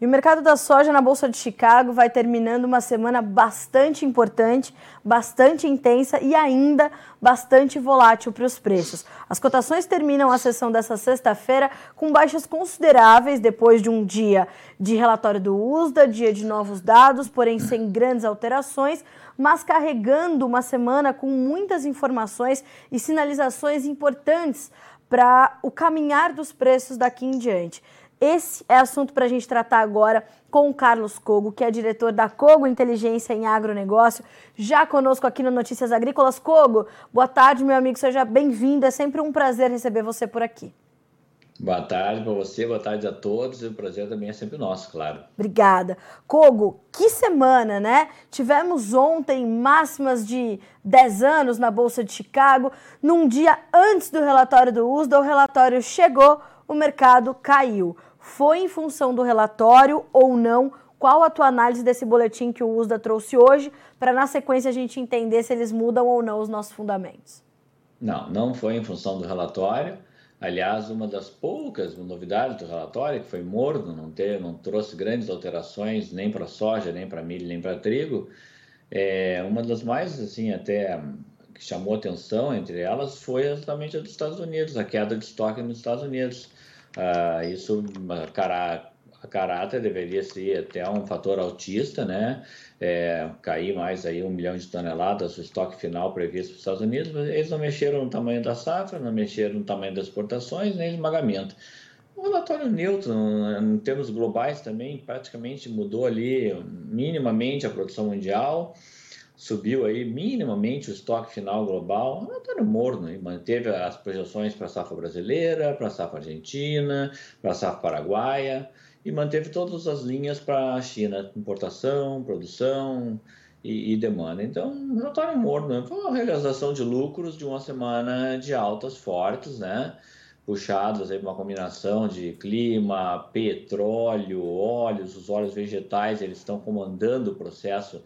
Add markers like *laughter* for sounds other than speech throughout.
E o mercado da soja na Bolsa de Chicago vai terminando uma semana bastante importante, bastante intensa e ainda bastante volátil para os preços. As cotações terminam a sessão dessa sexta-feira com baixas consideráveis depois de um dia de relatório do USDA, dia de novos dados, porém sem grandes alterações, mas carregando uma semana com muitas informações e sinalizações importantes para o caminhar dos preços daqui em diante. Esse é assunto para a gente tratar agora com o Carlos Cogo, que é diretor da Cogo Inteligência em Agronegócio, já conosco aqui no Notícias Agrícolas. Cogo, boa tarde, meu amigo, seja bem-vindo. É sempre um prazer receber você por aqui. Boa tarde para você, boa tarde a todos. O prazer também é sempre nosso, claro. Obrigada. Cogo, que semana, né? Tivemos ontem máximas de 10 anos na Bolsa de Chicago. Num dia antes do relatório do USDA, o relatório chegou, o mercado caiu. Foi em função do relatório ou não? Qual a tua análise desse boletim que o USDA trouxe hoje, para na sequência a gente entender se eles mudam ou não os nossos fundamentos? Não, não foi em função do relatório. Aliás, uma das poucas novidades do relatório, que foi morno, não, ter, não trouxe grandes alterações nem para soja, nem para milho, nem para trigo, é, uma das mais, assim, até que chamou atenção entre elas foi exatamente a dos Estados Unidos, a queda de estoque nos Estados Unidos. Uh, isso, cara, a caráter deveria ser até um fator autista, né? É, cair mais aí um milhão de toneladas o estoque final previsto para os Estados Unidos, mas eles não mexeram no tamanho da safra, não mexeram no tamanho das exportações, nem esmagamento. O relatório neutro, em termos globais também, praticamente mudou ali minimamente a produção mundial, subiu aí minimamente o estoque final global, relatório morno, e manteve as projeções para a safra brasileira, para a safra argentina, para a safra paraguaia, e manteve todas as linhas para a China, importação, produção e, e demanda. Então, relatório morno, né? foi uma realização de lucros de uma semana de altas fortes, né? puxados aí uma combinação de clima, petróleo, óleos, os óleos vegetais, eles estão comandando o processo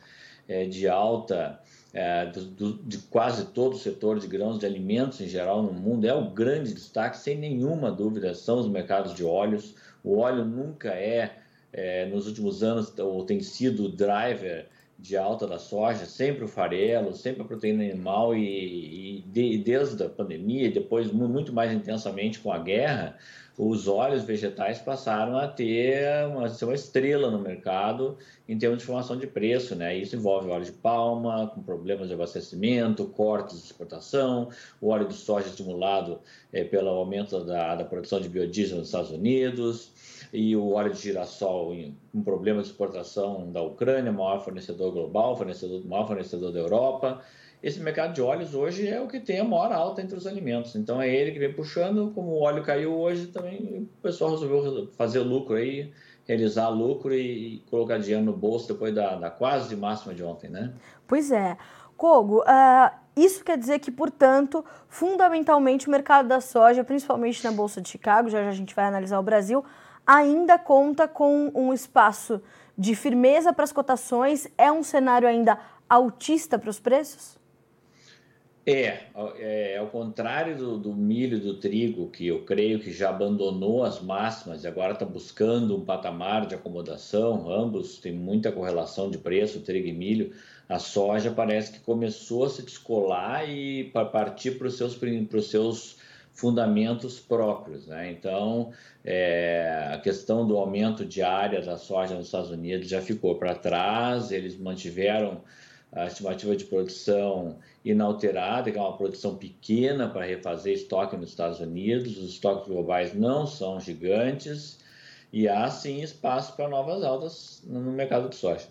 de alta é, de quase todo o setor de grãos de alimentos em geral no mundo. É o grande destaque, sem nenhuma dúvida, são os mercados de óleos. O óleo nunca é, é nos últimos anos, ou tem sido o driver de alta da soja, sempre o farelo, sempre a proteína animal e, e de, desde a pandemia, depois muito mais intensamente com a guerra, os óleos vegetais passaram a ter uma, ser uma estrela no mercado em termos de formação de preço, né? Isso envolve óleo de palma, com problemas de abastecimento, cortes de exportação, o óleo de soja estimulado é, pelo aumento da, da produção de biodiesel nos Estados Unidos, e o óleo de girassol com problemas de exportação da Ucrânia, maior fornecedor global, fornecedor, maior fornecedor da Europa esse mercado de óleos hoje é o que tem a maior alta entre os alimentos. Então é ele que vem puxando, como o óleo caiu hoje, também o pessoal resolveu fazer lucro aí, realizar lucro e, colocar dinheiro no bolso depois da, da quase máxima de ontem, né? Pois é. Kogo, uh, isso quer dizer que, portanto, fundamentalmente o mercado da soja, principalmente na Bolsa de Chicago, já, já a gente vai analisar o Brasil, ainda conta com um espaço de firmeza para as cotações? É um cenário ainda altista para os preços? É, é, ao contrário do, do milho e do trigo, que eu creio que já abandonou as máximas e agora está buscando um patamar de acomodação, ambos têm muita correlação de preço, trigo e milho. A soja parece que começou a se descolar e partir para os seus, seus fundamentos próprios. Né? Então, é, a questão do aumento de área da soja nos Estados Unidos já ficou para trás, eles mantiveram a estimativa de produção inalterada, que é uma produção pequena para refazer estoque nos Estados Unidos. Os estoques globais não são gigantes e há sim espaço para novas altas no mercado de soja.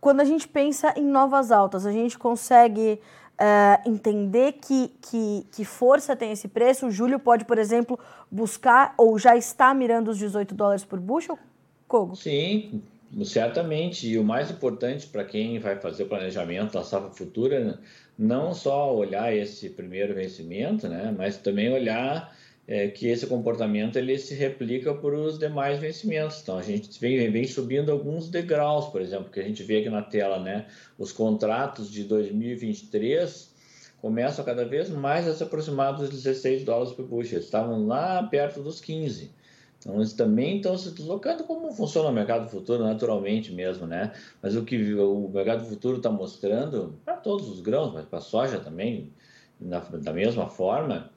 Quando a gente pensa em novas altas, a gente consegue uh, entender que, que, que força tem esse preço? O Júlio pode, por exemplo, buscar ou já está mirando os 18 dólares por bushel? Kogo? Sim, Certamente, e o mais importante para quem vai fazer o planejamento da safra futura, não só olhar esse primeiro vencimento, né, mas também olhar é, que esse comportamento ele se replica para os demais vencimentos. Então, a gente vem, vem subindo alguns degraus, por exemplo, que a gente vê aqui na tela, né, os contratos de 2023 começam cada vez mais a se aproximar dos 16 dólares por bushel. Estavam lá perto dos 15. Então, eles também estão se deslocando como funciona o mercado futuro naturalmente mesmo, né? Mas o que o mercado futuro está mostrando para todos os grãos, mas para a soja também, na, da mesma forma,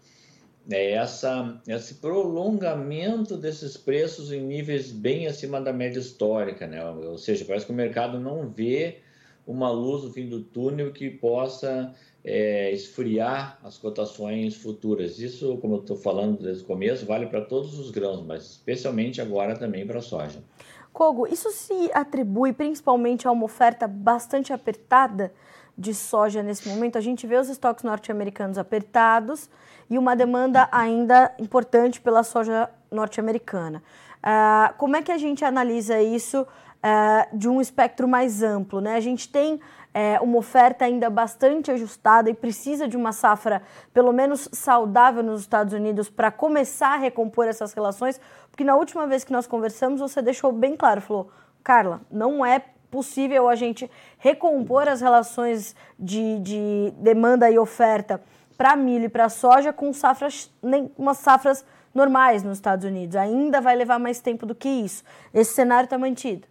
é essa, esse prolongamento desses preços em níveis bem acima da média histórica, né? Ou seja, parece que o mercado não vê uma luz no fim do túnel que possa é, esfriar as cotações futuras. Isso, como eu estou falando desde o começo, vale para todos os grãos, mas especialmente agora também para a soja. Kogo, isso se atribui principalmente a uma oferta bastante apertada de soja nesse momento? A gente vê os estoques norte-americanos apertados e uma demanda ainda importante pela soja norte-americana. Uh, como é que a gente analisa isso uh, de um espectro mais amplo? Né? A gente tem é, uma oferta ainda bastante ajustada e precisa de uma safra pelo menos saudável nos Estados Unidos para começar a recompor essas relações, porque na última vez que nós conversamos você deixou bem claro, falou, Carla, não é possível a gente recompor as relações de, de demanda e oferta para milho e para soja com safras, nem umas safras normais nos Estados Unidos. Ainda vai levar mais tempo do que isso. Esse cenário está mantido.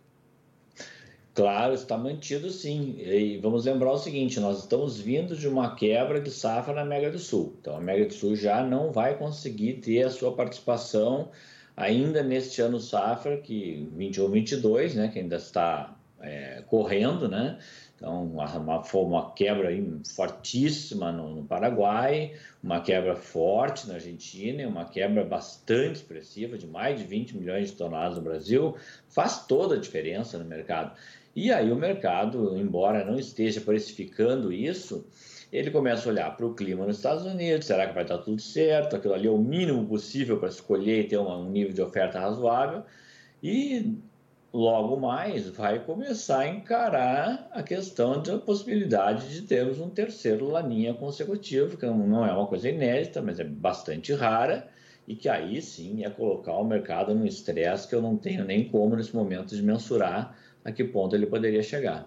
Claro, está mantido sim. E vamos lembrar o seguinte: nós estamos vindo de uma quebra de safra na Mega do Sul. Então, a Mega do Sul já não vai conseguir ter a sua participação ainda neste ano safra, que 21, 22, né, que ainda está é, correndo, né? Então, uma, foi uma quebra fortíssima no, no, Paraguai, uma quebra forte na Argentina uma quebra bastante expressiva de mais de 20 milhões de toneladas no Brasil. Faz toda a diferença no mercado. E aí o mercado, embora não esteja precificando isso, ele começa a olhar para o clima nos Estados Unidos, será que vai estar tudo certo? Aquilo ali é o mínimo possível para escolher e ter um nível de oferta razoável. E logo mais vai começar a encarar a questão da possibilidade de termos um terceiro laninha consecutivo, que não é uma coisa inédita, mas é bastante rara, e que aí sim é colocar o mercado num estresse que eu não tenho nem como nesse momento de mensurar a que ponto ele poderia chegar.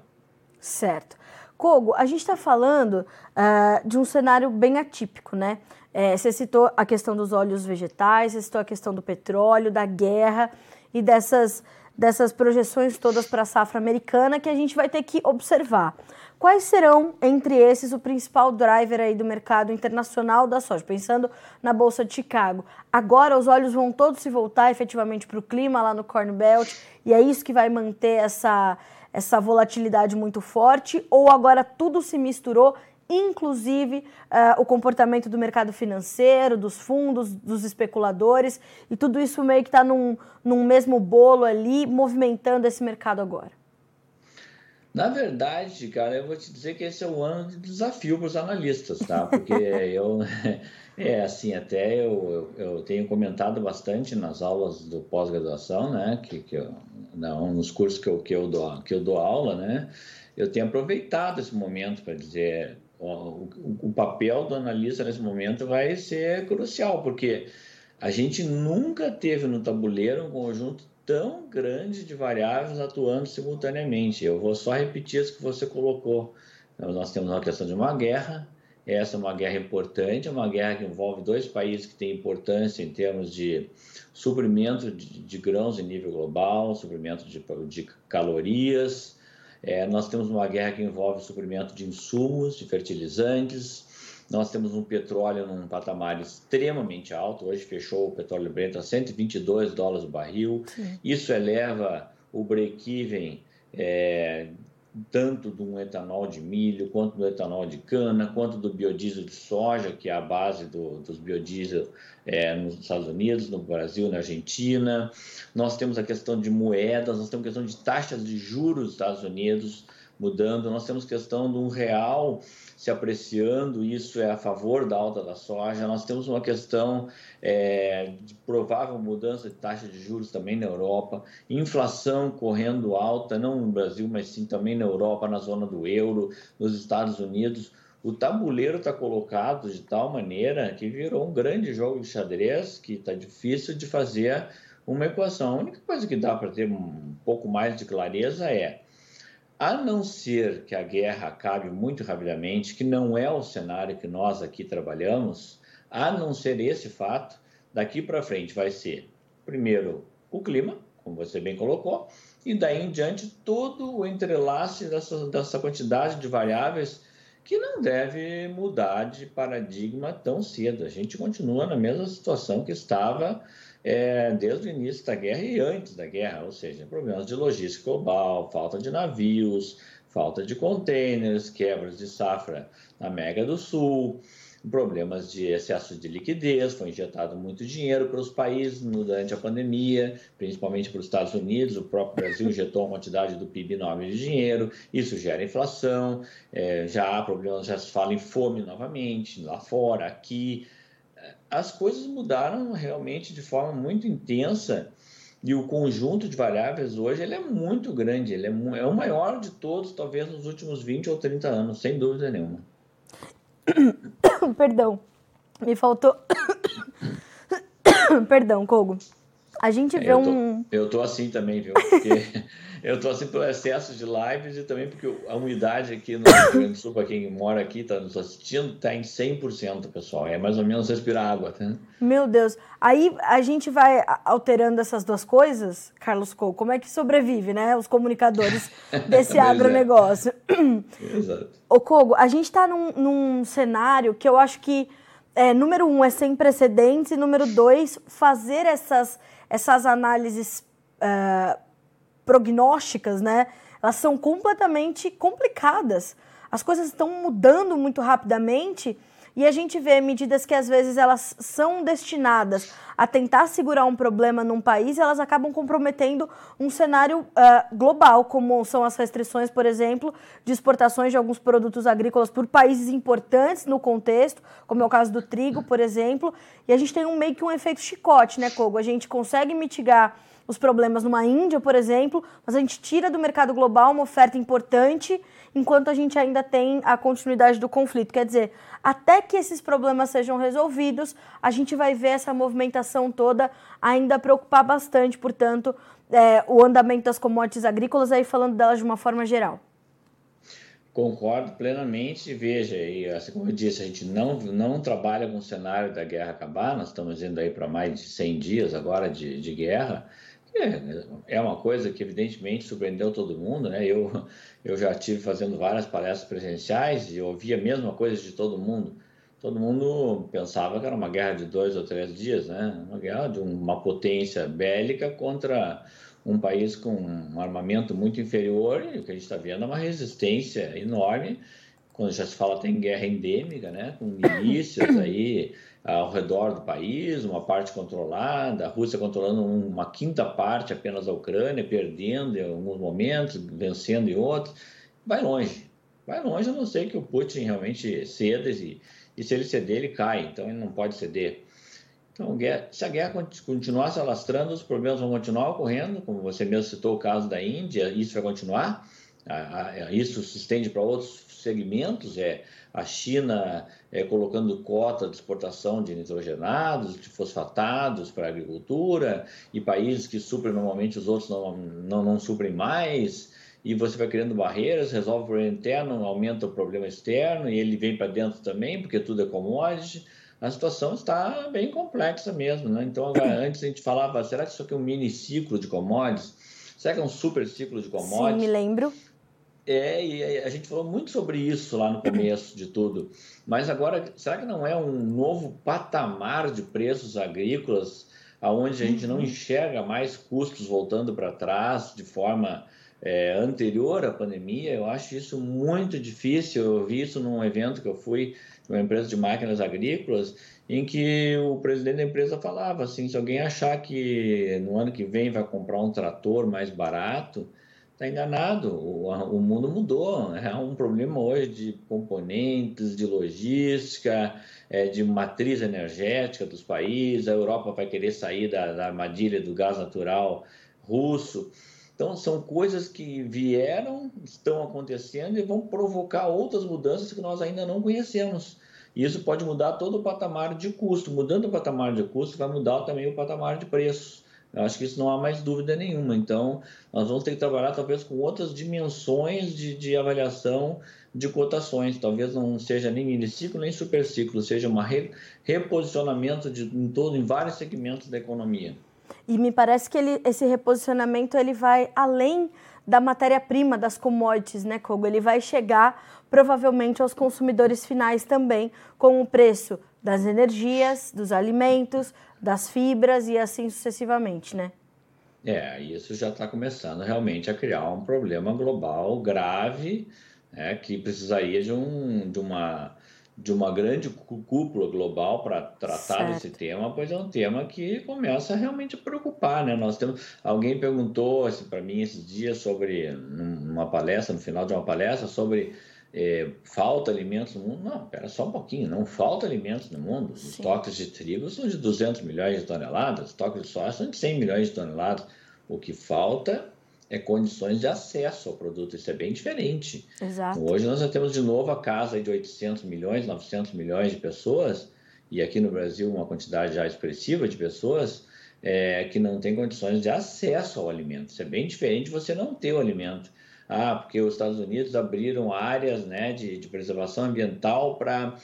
Certo. Kogo, a gente está falando uh, de um cenário bem atípico, né? É, você citou a questão dos óleos vegetais, você citou a questão do petróleo, da guerra e dessas, dessas projeções todas para a safra americana que a gente vai ter que observar. Quais serão, entre esses, o principal driver aí do mercado internacional da soja? Pensando na Bolsa de Chicago. Agora os olhos vão todos se voltar efetivamente para o clima lá no Corn Belt e é isso que vai manter essa, essa volatilidade muito forte? Ou agora tudo se misturou inclusive uh, o comportamento do mercado financeiro, dos fundos, dos especuladores, e tudo isso meio que está num, num mesmo bolo ali, movimentando esse mercado agora. Na verdade, cara, eu vou te dizer que esse é um ano de desafio para os analistas, tá? Porque *laughs* eu, *laughs* é assim, até eu, eu, eu, tenho comentado bastante nas aulas do pós-graduação, né? Que, que eu, não, nos cursos que eu, que, eu dou, que eu dou aula, né? Eu tenho aproveitado esse momento para dizer ó, o, o papel do analista nesse momento vai ser crucial, porque a gente nunca teve no tabuleiro um conjunto tão grande de variáveis atuando simultaneamente. Eu vou só repetir isso que você colocou. Então, nós temos uma questão de uma guerra, essa é uma guerra importante, é uma guerra que envolve dois países que têm importância em termos de suprimento de, de grãos em nível global, suprimento de, de calorias. É, nós temos uma guerra que envolve suprimento de insumos, de fertilizantes, nós temos um petróleo num patamar extremamente alto. Hoje fechou o petróleo Brent a 122 dólares o barril. Sim. Isso eleva o break-even é, tanto do etanol de milho, quanto do etanol de cana, quanto do biodiesel de soja, que é a base do, dos biodiesel é, nos Estados Unidos, no Brasil, na Argentina. Nós temos a questão de moedas, nós temos a questão de taxas de juros nos Estados Unidos mudando, nós temos questão de um real se apreciando, isso é a favor da alta da soja. Nós temos uma questão é, de provável mudança de taxa de juros também na Europa, inflação correndo alta, não no Brasil, mas sim também na Europa, na zona do euro, nos Estados Unidos. O tabuleiro está colocado de tal maneira que virou um grande jogo de xadrez que está difícil de fazer uma equação. A única coisa que dá para ter um pouco mais de clareza é a não ser que a guerra acabe muito rapidamente, que não é o cenário que nós aqui trabalhamos, a não ser esse fato, daqui para frente vai ser primeiro, o clima, como você bem colocou, e daí em diante todo o entrelace dessa, dessa quantidade de variáveis que não deve mudar de paradigma tão cedo. A gente continua na mesma situação que estava é, desde o início da guerra e antes da guerra, ou seja, problemas de logística global, falta de navios, falta de containers, quebras de safra na América do Sul, problemas de excesso de liquidez, foi injetado muito dinheiro para os países durante a pandemia, principalmente para os Estados Unidos, o próprio Brasil *laughs* injetou uma quantidade do PIB enorme de dinheiro, isso gera inflação, é, já há problemas, já se fala em fome novamente, lá fora, aqui. As coisas mudaram realmente de forma muito intensa e o conjunto de variáveis hoje ele é muito grande, ele é, é o maior de todos, talvez nos últimos 20 ou 30 anos, sem dúvida nenhuma. *coughs* Perdão, me faltou. *coughs* Perdão, Kogo. A gente vê eu tô, um. Eu tô assim também, viu? Porque *laughs* eu tô assim pelo excesso de lives e também porque a umidade aqui no Rio Grande do Sul, para quem mora aqui, está nos assistindo, está em 100%, pessoal. É mais ou menos respirar água, tá? Meu Deus. Aí a gente vai alterando essas duas coisas, Carlos Cole. Como é que sobrevive, né? Os comunicadores *laughs* desse é. agronegócio. É. Exato. Ô, Kogo, a gente está num, num cenário que eu acho que, é, número um, é sem precedentes, e número dois, fazer essas essas análises uh, prognósticas, né? Elas são completamente complicadas. As coisas estão mudando muito rapidamente e a gente vê medidas que às vezes elas são destinadas a tentar segurar um problema num país, elas acabam comprometendo um cenário uh, global, como são as restrições, por exemplo, de exportações de alguns produtos agrícolas por países importantes no contexto, como é o caso do trigo, por exemplo. E a gente tem um meio que um efeito chicote, né, Kogo? A gente consegue mitigar os problemas numa Índia, por exemplo, mas a gente tira do mercado global uma oferta importante enquanto a gente ainda tem a continuidade do conflito. Quer dizer, até que esses problemas sejam resolvidos, a gente vai ver essa movimentação toda ainda preocupar bastante, portanto, é, o andamento das commodities agrícolas, aí falando delas de uma forma geral. Concordo plenamente. Veja, e assim como eu disse, a gente não, não trabalha com o cenário da guerra acabar, nós estamos indo aí para mais de 100 dias agora de, de guerra. É, é uma coisa que evidentemente surpreendeu todo mundo, né? Eu, eu já tive fazendo várias palestras presenciais e ouvi a mesma coisa de todo mundo. Todo mundo pensava que era uma guerra de dois ou três dias, né? Uma guerra de uma potência bélica contra um país com um armamento muito inferior e o que a gente está vendo é uma resistência enorme. Quando já se fala tem guerra endêmica, né? Com *coughs* milícias aí ao redor do país, uma parte controlada, a Rússia controlando uma quinta parte apenas da Ucrânia, perdendo em alguns momentos, vencendo em outros, vai longe. Vai longe, a não ser que o Putin realmente ceda e, e se ele ceder, ele cai, então ele não pode ceder. Então, se a guerra continuar se alastrando, os problemas vão continuar ocorrendo, como você mesmo citou o caso da Índia, isso vai continuar, isso se estende para outros segmentos, é a China é, colocando cota de exportação de nitrogenados, de fosfatados para a agricultura, e países que suprem normalmente os outros não, não, não suprem mais, e você vai criando barreiras, resolve o problema interno, aumenta o problema externo, e ele vem para dentro também, porque tudo é commodity. A situação está bem complexa mesmo, né? Então, *clears throat* antes a gente falava, será que isso aqui é um mini ciclo de commodities? Será que é um super ciclo de commodities? Sim, me lembro. É, e a gente falou muito sobre isso lá no começo de tudo. Mas agora, será que não é um novo patamar de preços agrícolas, aonde a gente não uhum. enxerga mais custos voltando para trás de forma é, anterior à pandemia? Eu acho isso muito difícil. Eu vi isso num evento que eu fui de uma empresa de máquinas agrícolas, em que o presidente da empresa falava assim: se alguém achar que no ano que vem vai comprar um trator mais barato está enganado. O, o, mundo mudou. É um problema hoje de componentes, de logística, é, de matriz energética dos países. A Europa vai querer sair da, da armadilha do gás natural russo. Então, são coisas que vieram, estão acontecendo e vão provocar outras mudanças que nós ainda não conhecemos. E isso pode mudar todo o patamar de custo. Mudando o patamar de custo, vai mudar também o patamar de preços. Eu acho que isso não há mais dúvida nenhuma. Então, nós vamos ter que trabalhar talvez com outras dimensões de, de avaliação de cotações. Talvez não seja nem miniciclo nem superciclo, seja um re, reposicionamento de, em todo, em vários segmentos da economia. E me parece que ele, esse reposicionamento ele vai além da matéria-prima, das commodities, né, Kogo? Ele vai chegar provavelmente aos consumidores finais também, com o preço das energias, dos alimentos, das fibras e assim sucessivamente, né? É, isso já está começando realmente a criar um problema global grave, né, que precisaria de, um, de, uma, de uma grande cúpula global para tratar certo. desse tema, pois é um tema que começa realmente a preocupar, né? Nós temos alguém perguntou para mim esses dias sobre numa palestra, no final de uma palestra sobre é, falta alimentos no mundo. Não, espera só um pouquinho, não falta alimentos no mundo. Os estoques de trigo são de 200 milhões de toneladas, os estoques de soja são de 100 milhões de toneladas. O que falta é condições de acesso ao produto, isso é bem diferente. Exato. Hoje nós já temos de novo a casa de 800 milhões, 900 milhões de pessoas, e aqui no Brasil uma quantidade já expressiva de pessoas é, que não têm condições de acesso ao alimento. Isso é bem diferente de você não ter o alimento ah, porque os Estados Unidos abriram áreas né, de, de preservação ambiental para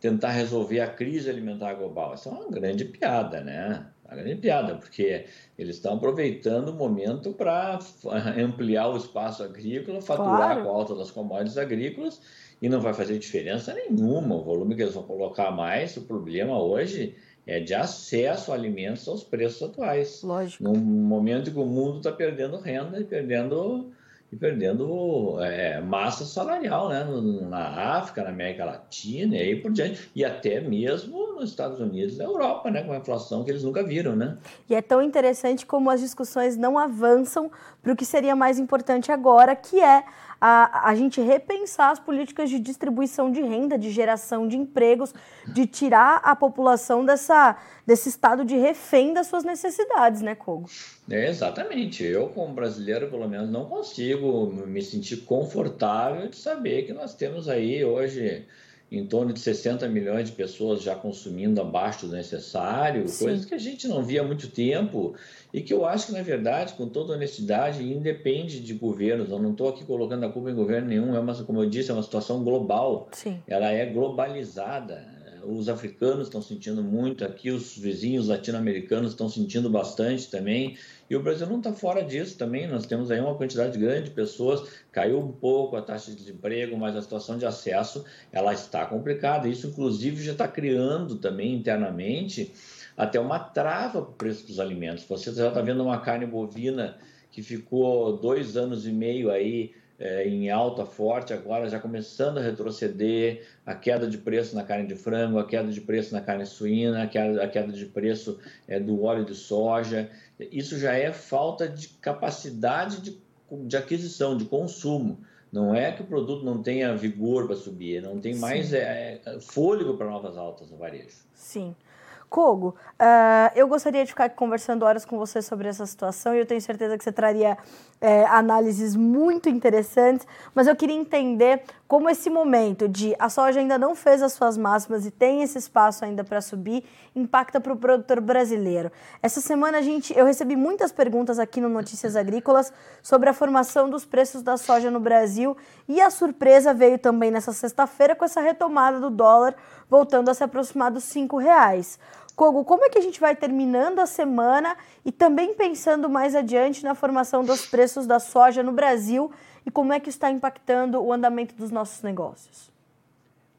tentar resolver a crise alimentar global. Isso é uma grande piada, né? Uma grande piada, porque eles estão aproveitando o momento para *laughs* ampliar o espaço agrícola, faturar claro. com a alta das commodities agrícolas, e não vai fazer diferença nenhuma o volume que eles vão colocar mais. O problema hoje é de acesso a alimentos aos preços atuais. Lógico. Num momento que o mundo está perdendo renda e perdendo e perdendo é, massa salarial né? na África, na América Latina e aí por diante, e até mesmo nos Estados Unidos na Europa, né? com a inflação que eles nunca viram. Né? E é tão interessante como as discussões não avançam para o que seria mais importante agora, que é a, a gente repensar as políticas de distribuição de renda, de geração de empregos, de tirar a população dessa, desse estado de refém das suas necessidades, né, Kogo? É, exatamente. Eu, como brasileiro, pelo menos, não consigo me sentir confortável de saber que nós temos aí hoje em torno de 60 milhões de pessoas já consumindo abaixo do necessário, Sim. coisas que a gente não via há muito tempo e que eu acho que, na verdade, com toda honestidade, independe de governos. Eu não estou aqui colocando a culpa em governo nenhum, é uma, como eu disse, é uma situação global. Sim. Ela é globalizada. Os africanos estão sentindo muito aqui, os vizinhos latino-americanos estão sentindo bastante também. E o Brasil não está fora disso também. Nós temos aí uma quantidade grande de pessoas, caiu um pouco a taxa de desemprego, mas a situação de acesso ela está complicada. Isso, inclusive, já está criando também internamente até uma trava para o preço dos alimentos. Você já está vendo uma carne bovina que ficou dois anos e meio aí é, em alta forte, agora já começando a retroceder, a queda de preço na carne de frango, a queda de preço na carne suína, a queda, a queda de preço é, do óleo de soja. Isso já é falta de capacidade de, de aquisição, de consumo. Não é que o produto não tenha vigor para subir, não tem mais é, é, fôlego para novas altas no varejo. Sim. Kogo, uh, eu gostaria de ficar conversando horas com você sobre essa situação e eu tenho certeza que você traria é, análises muito interessantes, mas eu queria entender como esse momento de a soja ainda não fez as suas máximas e tem esse espaço ainda para subir impacta para o produtor brasileiro. Essa semana a gente, eu recebi muitas perguntas aqui no Notícias Agrícolas sobre a formação dos preços da soja no Brasil e a surpresa veio também nessa sexta-feira com essa retomada do dólar voltando a se aproximar dos cinco reais. Kogo, como é que a gente vai terminando a semana e também pensando mais adiante na formação dos preços da soja no Brasil e como é que está impactando o andamento dos nossos negócios?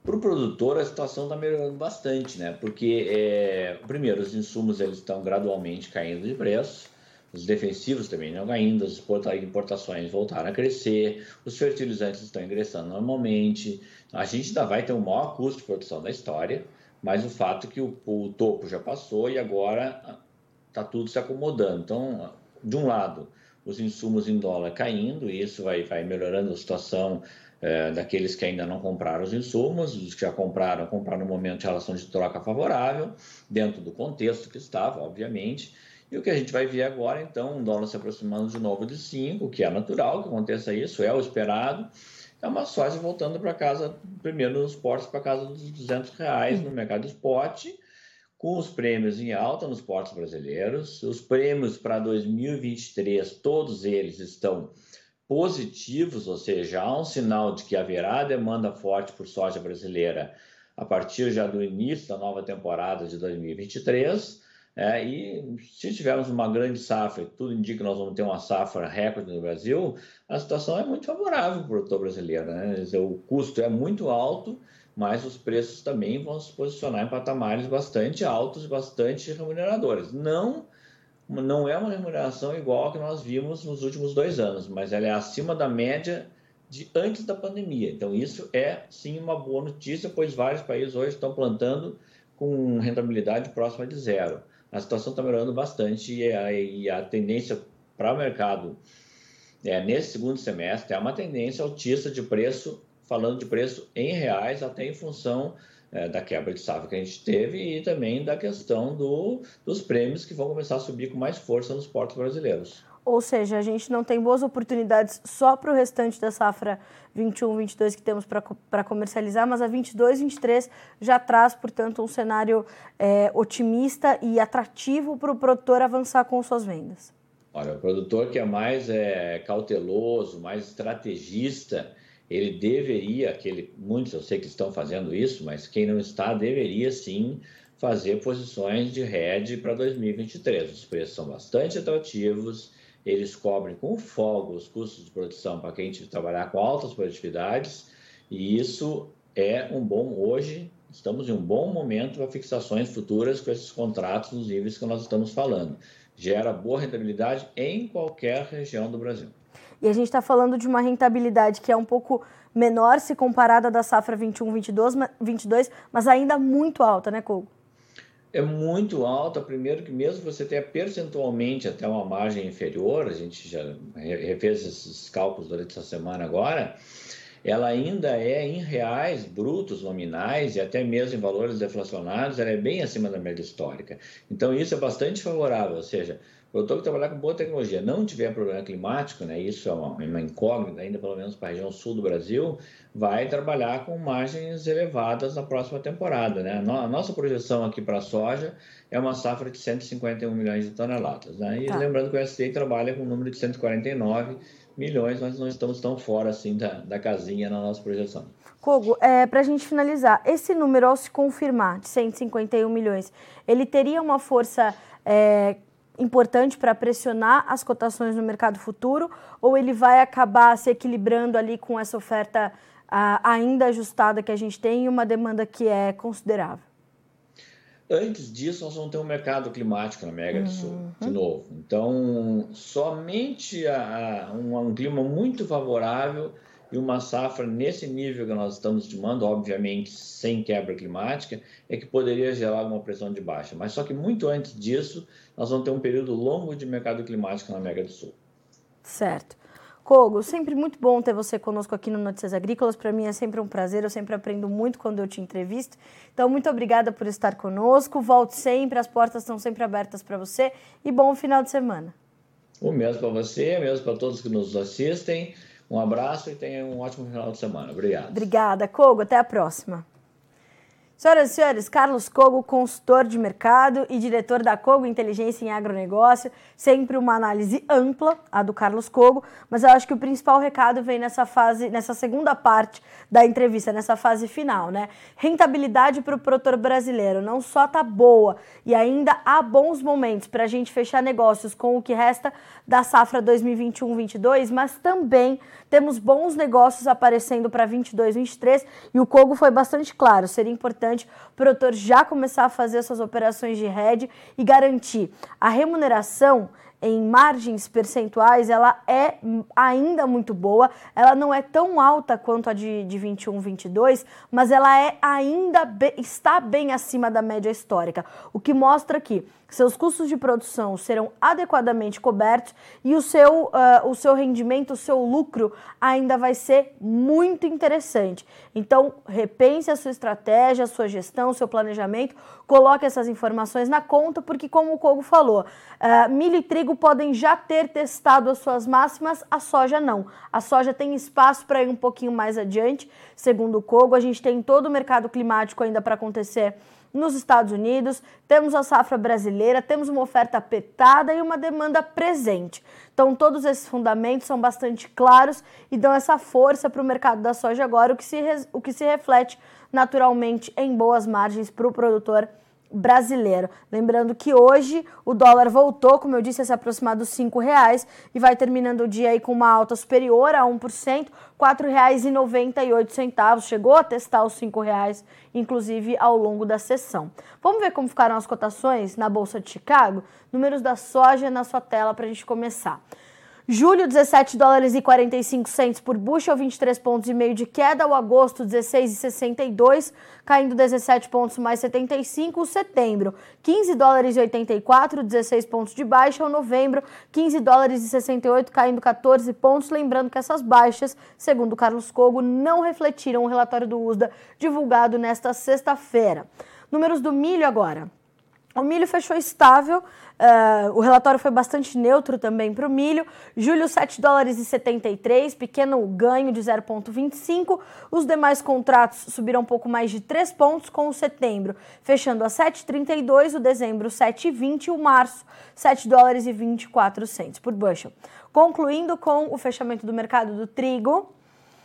Para o produtor, a situação está melhorando bastante, né? Porque, é, primeiro, os insumos eles estão gradualmente caindo de preço, os defensivos também não caindo, as importações voltaram a crescer, os fertilizantes estão ingressando normalmente. A gente ainda vai ter o maior custo de produção da história, mas o fato é que o, o topo já passou e agora está tudo se acomodando. Então, de um lado, os insumos em dólar caindo, e isso vai, vai melhorando a situação é, daqueles que ainda não compraram os insumos, os que já compraram, compraram no momento de relação de troca favorável, dentro do contexto que estava, obviamente. E o que a gente vai ver agora, então, um dólar se aproximando de novo de 5, que é natural que aconteça isso, é o esperado é uma soja voltando para casa, primeiro nos portos, para casa dos 200 reais no mercado spot, com os prêmios em alta nos portos brasileiros. Os prêmios para 2023, todos eles estão positivos, ou seja, há um sinal de que haverá demanda forte por soja brasileira a partir já do início da nova temporada de 2023. É, e se tivermos uma grande safra, tudo indica que nós vamos ter uma safra recorde no Brasil, a situação é muito favorável para o produtor brasileiro. Né? O custo é muito alto, mas os preços também vão se posicionar em patamares bastante altos e bastante remuneradores. Não, não é uma remuneração igual a que nós vimos nos últimos dois anos, mas ela é acima da média de antes da pandemia. Então, isso é sim uma boa notícia, pois vários países hoje estão plantando com rentabilidade próxima de zero a situação está melhorando bastante e a, e a tendência para o mercado é, nesse segundo semestre é uma tendência altista de preço, falando de preço em reais, até em função é, da quebra de safra que a gente teve e também da questão do, dos prêmios que vão começar a subir com mais força nos portos brasileiros. Ou seja, a gente não tem boas oportunidades só para o restante da safra 21, 22 que temos para comercializar, mas a 22, 23 já traz, portanto, um cenário é, otimista e atrativo para o produtor avançar com suas vendas. Olha, o produtor que é mais é, cauteloso, mais estrategista, ele deveria, aquele, muitos eu sei que estão fazendo isso, mas quem não está deveria sim fazer posições de hedge para 2023. Os preços são bastante atrativos, eles cobrem com folga os custos de produção para quem trabalhar com altas produtividades, e isso é um bom hoje. Estamos em um bom momento para fixações futuras com esses contratos nos níveis que nós estamos falando. Gera boa rentabilidade em qualquer região do Brasil. E a gente está falando de uma rentabilidade que é um pouco menor se comparada da safra 21, 22, 22 mas ainda muito alta, né, Couto? É muito alta. Primeiro que mesmo você tenha percentualmente até uma margem inferior, a gente já refez esses cálculos durante essa semana agora, ela ainda é em reais brutos nominais e até mesmo em valores deflacionados, ela é bem acima da média histórica. Então isso é bastante favorável, ou seja, produtor que trabalhar com boa tecnologia não tiver problema climático, né, isso é uma, uma incógnita ainda, pelo menos para a região sul do Brasil, vai trabalhar com margens elevadas na próxima temporada. Né? A nossa projeção aqui para a soja é uma safra de 151 milhões de toneladas. Né? E tá. lembrando que o SDA trabalha com um número de 149 milhões, mas não estamos tão fora assim da, da casinha na nossa projeção. Kogo, é, para a gente finalizar, esse número ao se confirmar de 151 milhões, ele teria uma força é, importante para pressionar as cotações no mercado futuro ou ele vai acabar se equilibrando ali com essa oferta ainda ajustada que a gente tem e uma demanda que é considerável? Antes disso, nós vamos ter um mercado climático na América do Sul, de uhum. novo. Então, somente a, a, um, um clima muito favorável e uma safra nesse nível que nós estamos estimando, obviamente sem quebra climática, é que poderia gerar alguma pressão de baixa. Mas só que muito antes disso, nós vamos ter um período longo de mercado climático na América do Sul. Certo. Kogo, sempre muito bom ter você conosco aqui no Notícias Agrícolas. Para mim é sempre um prazer, eu sempre aprendo muito quando eu te entrevisto. Então, muito obrigada por estar conosco. Volte sempre, as portas estão sempre abertas para você e bom final de semana. O mesmo para você, o mesmo para todos que nos assistem. Um abraço e tenha um ótimo final de semana. Obrigado. Obrigada, Kogo. Até a próxima. Senhoras e senhores, Carlos Cogo, consultor de mercado e diretor da Cogo Inteligência em Agronegócio. Sempre uma análise ampla, a do Carlos Cogo, mas eu acho que o principal recado vem nessa fase, nessa segunda parte da entrevista, nessa fase final, né? Rentabilidade para o produtor brasileiro não só tá boa e ainda há bons momentos para a gente fechar negócios com o que resta da safra 2021-22, mas também temos bons negócios aparecendo para 22-23 e o Cogo foi bastante claro, seria importante importante o produtor já começar a fazer suas operações de hedge e garantir a remuneração em margens percentuais, ela é ainda muito boa. Ela não é tão alta quanto a de, de 21, 22, mas ela é ainda be, está bem acima da média histórica, o que mostra que seus custos de produção serão adequadamente cobertos e o seu, uh, o seu rendimento, o seu lucro ainda vai ser muito interessante. Então, repense a sua estratégia, a sua gestão, o seu planejamento, coloque essas informações na conta, porque, como o Kogo falou, uh, milho e trigo podem já ter testado as suas máximas, a soja não. A soja tem espaço para ir um pouquinho mais adiante, segundo o Kogo. A gente tem todo o mercado climático ainda para acontecer nos Estados Unidos, temos a safra brasileira, temos uma oferta apertada e uma demanda presente. Então, todos esses fundamentos são bastante claros e dão essa força para o mercado da soja agora, o que se, o que se reflete naturalmente em boas margens para o produtor brasileiro. Lembrando que hoje o dólar voltou, como eu disse, a se aproximar dos R$ reais e vai terminando o dia aí com uma alta superior a 1%, R$ 4,98. Chegou a testar os R$ reais, inclusive ao longo da sessão. Vamos ver como ficaram as cotações na Bolsa de Chicago? Números da soja na sua tela para a gente começar. Julho, 17 dólares e 45 centos por bushel, 23 pontos e meio de queda. O agosto, 16,62, caindo 17 pontos mais 75. O setembro, 15 dólares e 84, 16 pontos de baixa. O novembro, 15 dólares e 68, caindo 14 pontos. Lembrando que essas baixas, segundo Carlos Cogo, não refletiram o relatório do USDA divulgado nesta sexta-feira. Números do milho agora. O milho fechou estável, uh, o relatório foi bastante neutro também para o milho. Julho, 7 dólares e 73, pequeno ganho de 0,25. Os demais contratos subiram um pouco mais de 3 pontos com o setembro, fechando a 7,32, o dezembro 7,20 e o março 7 dólares e 24 centos por bushel. Concluindo com o fechamento do mercado do trigo,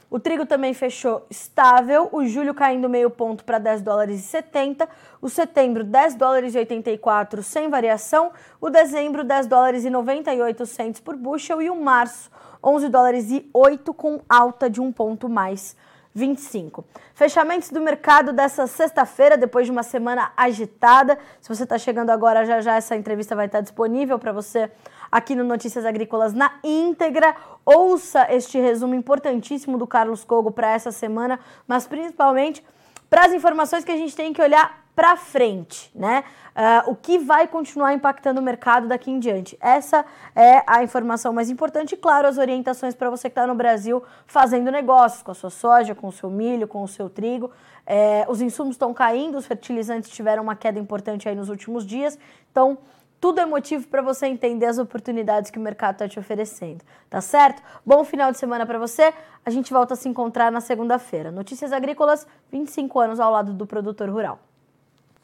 o trigo também fechou estável, o julho caindo meio ponto para 10 dólares e 70, o setembro 10 dólares e 84 sem variação, o dezembro 10 dólares e 98 centos por bushel e o março 11 dólares e 8 com alta de um ponto mais 25. Fechamentos do mercado dessa sexta-feira, depois de uma semana agitada. Se você está chegando agora, já já essa entrevista vai estar disponível para você aqui no Notícias Agrícolas na íntegra. Ouça este resumo importantíssimo do Carlos Cogo para essa semana, mas principalmente para as informações que a gente tem que olhar para frente, né? Uh, o que vai continuar impactando o mercado daqui em diante. Essa é a informação mais importante e, claro, as orientações para você que está no Brasil fazendo negócios com a sua soja, com o seu milho, com o seu trigo. É, os insumos estão caindo, os fertilizantes tiveram uma queda importante aí nos últimos dias, então tudo é motivo para você entender as oportunidades que o mercado está te oferecendo, tá certo? Bom final de semana para você. A gente volta a se encontrar na segunda-feira. Notícias Agrícolas, 25 anos ao lado do produtor rural.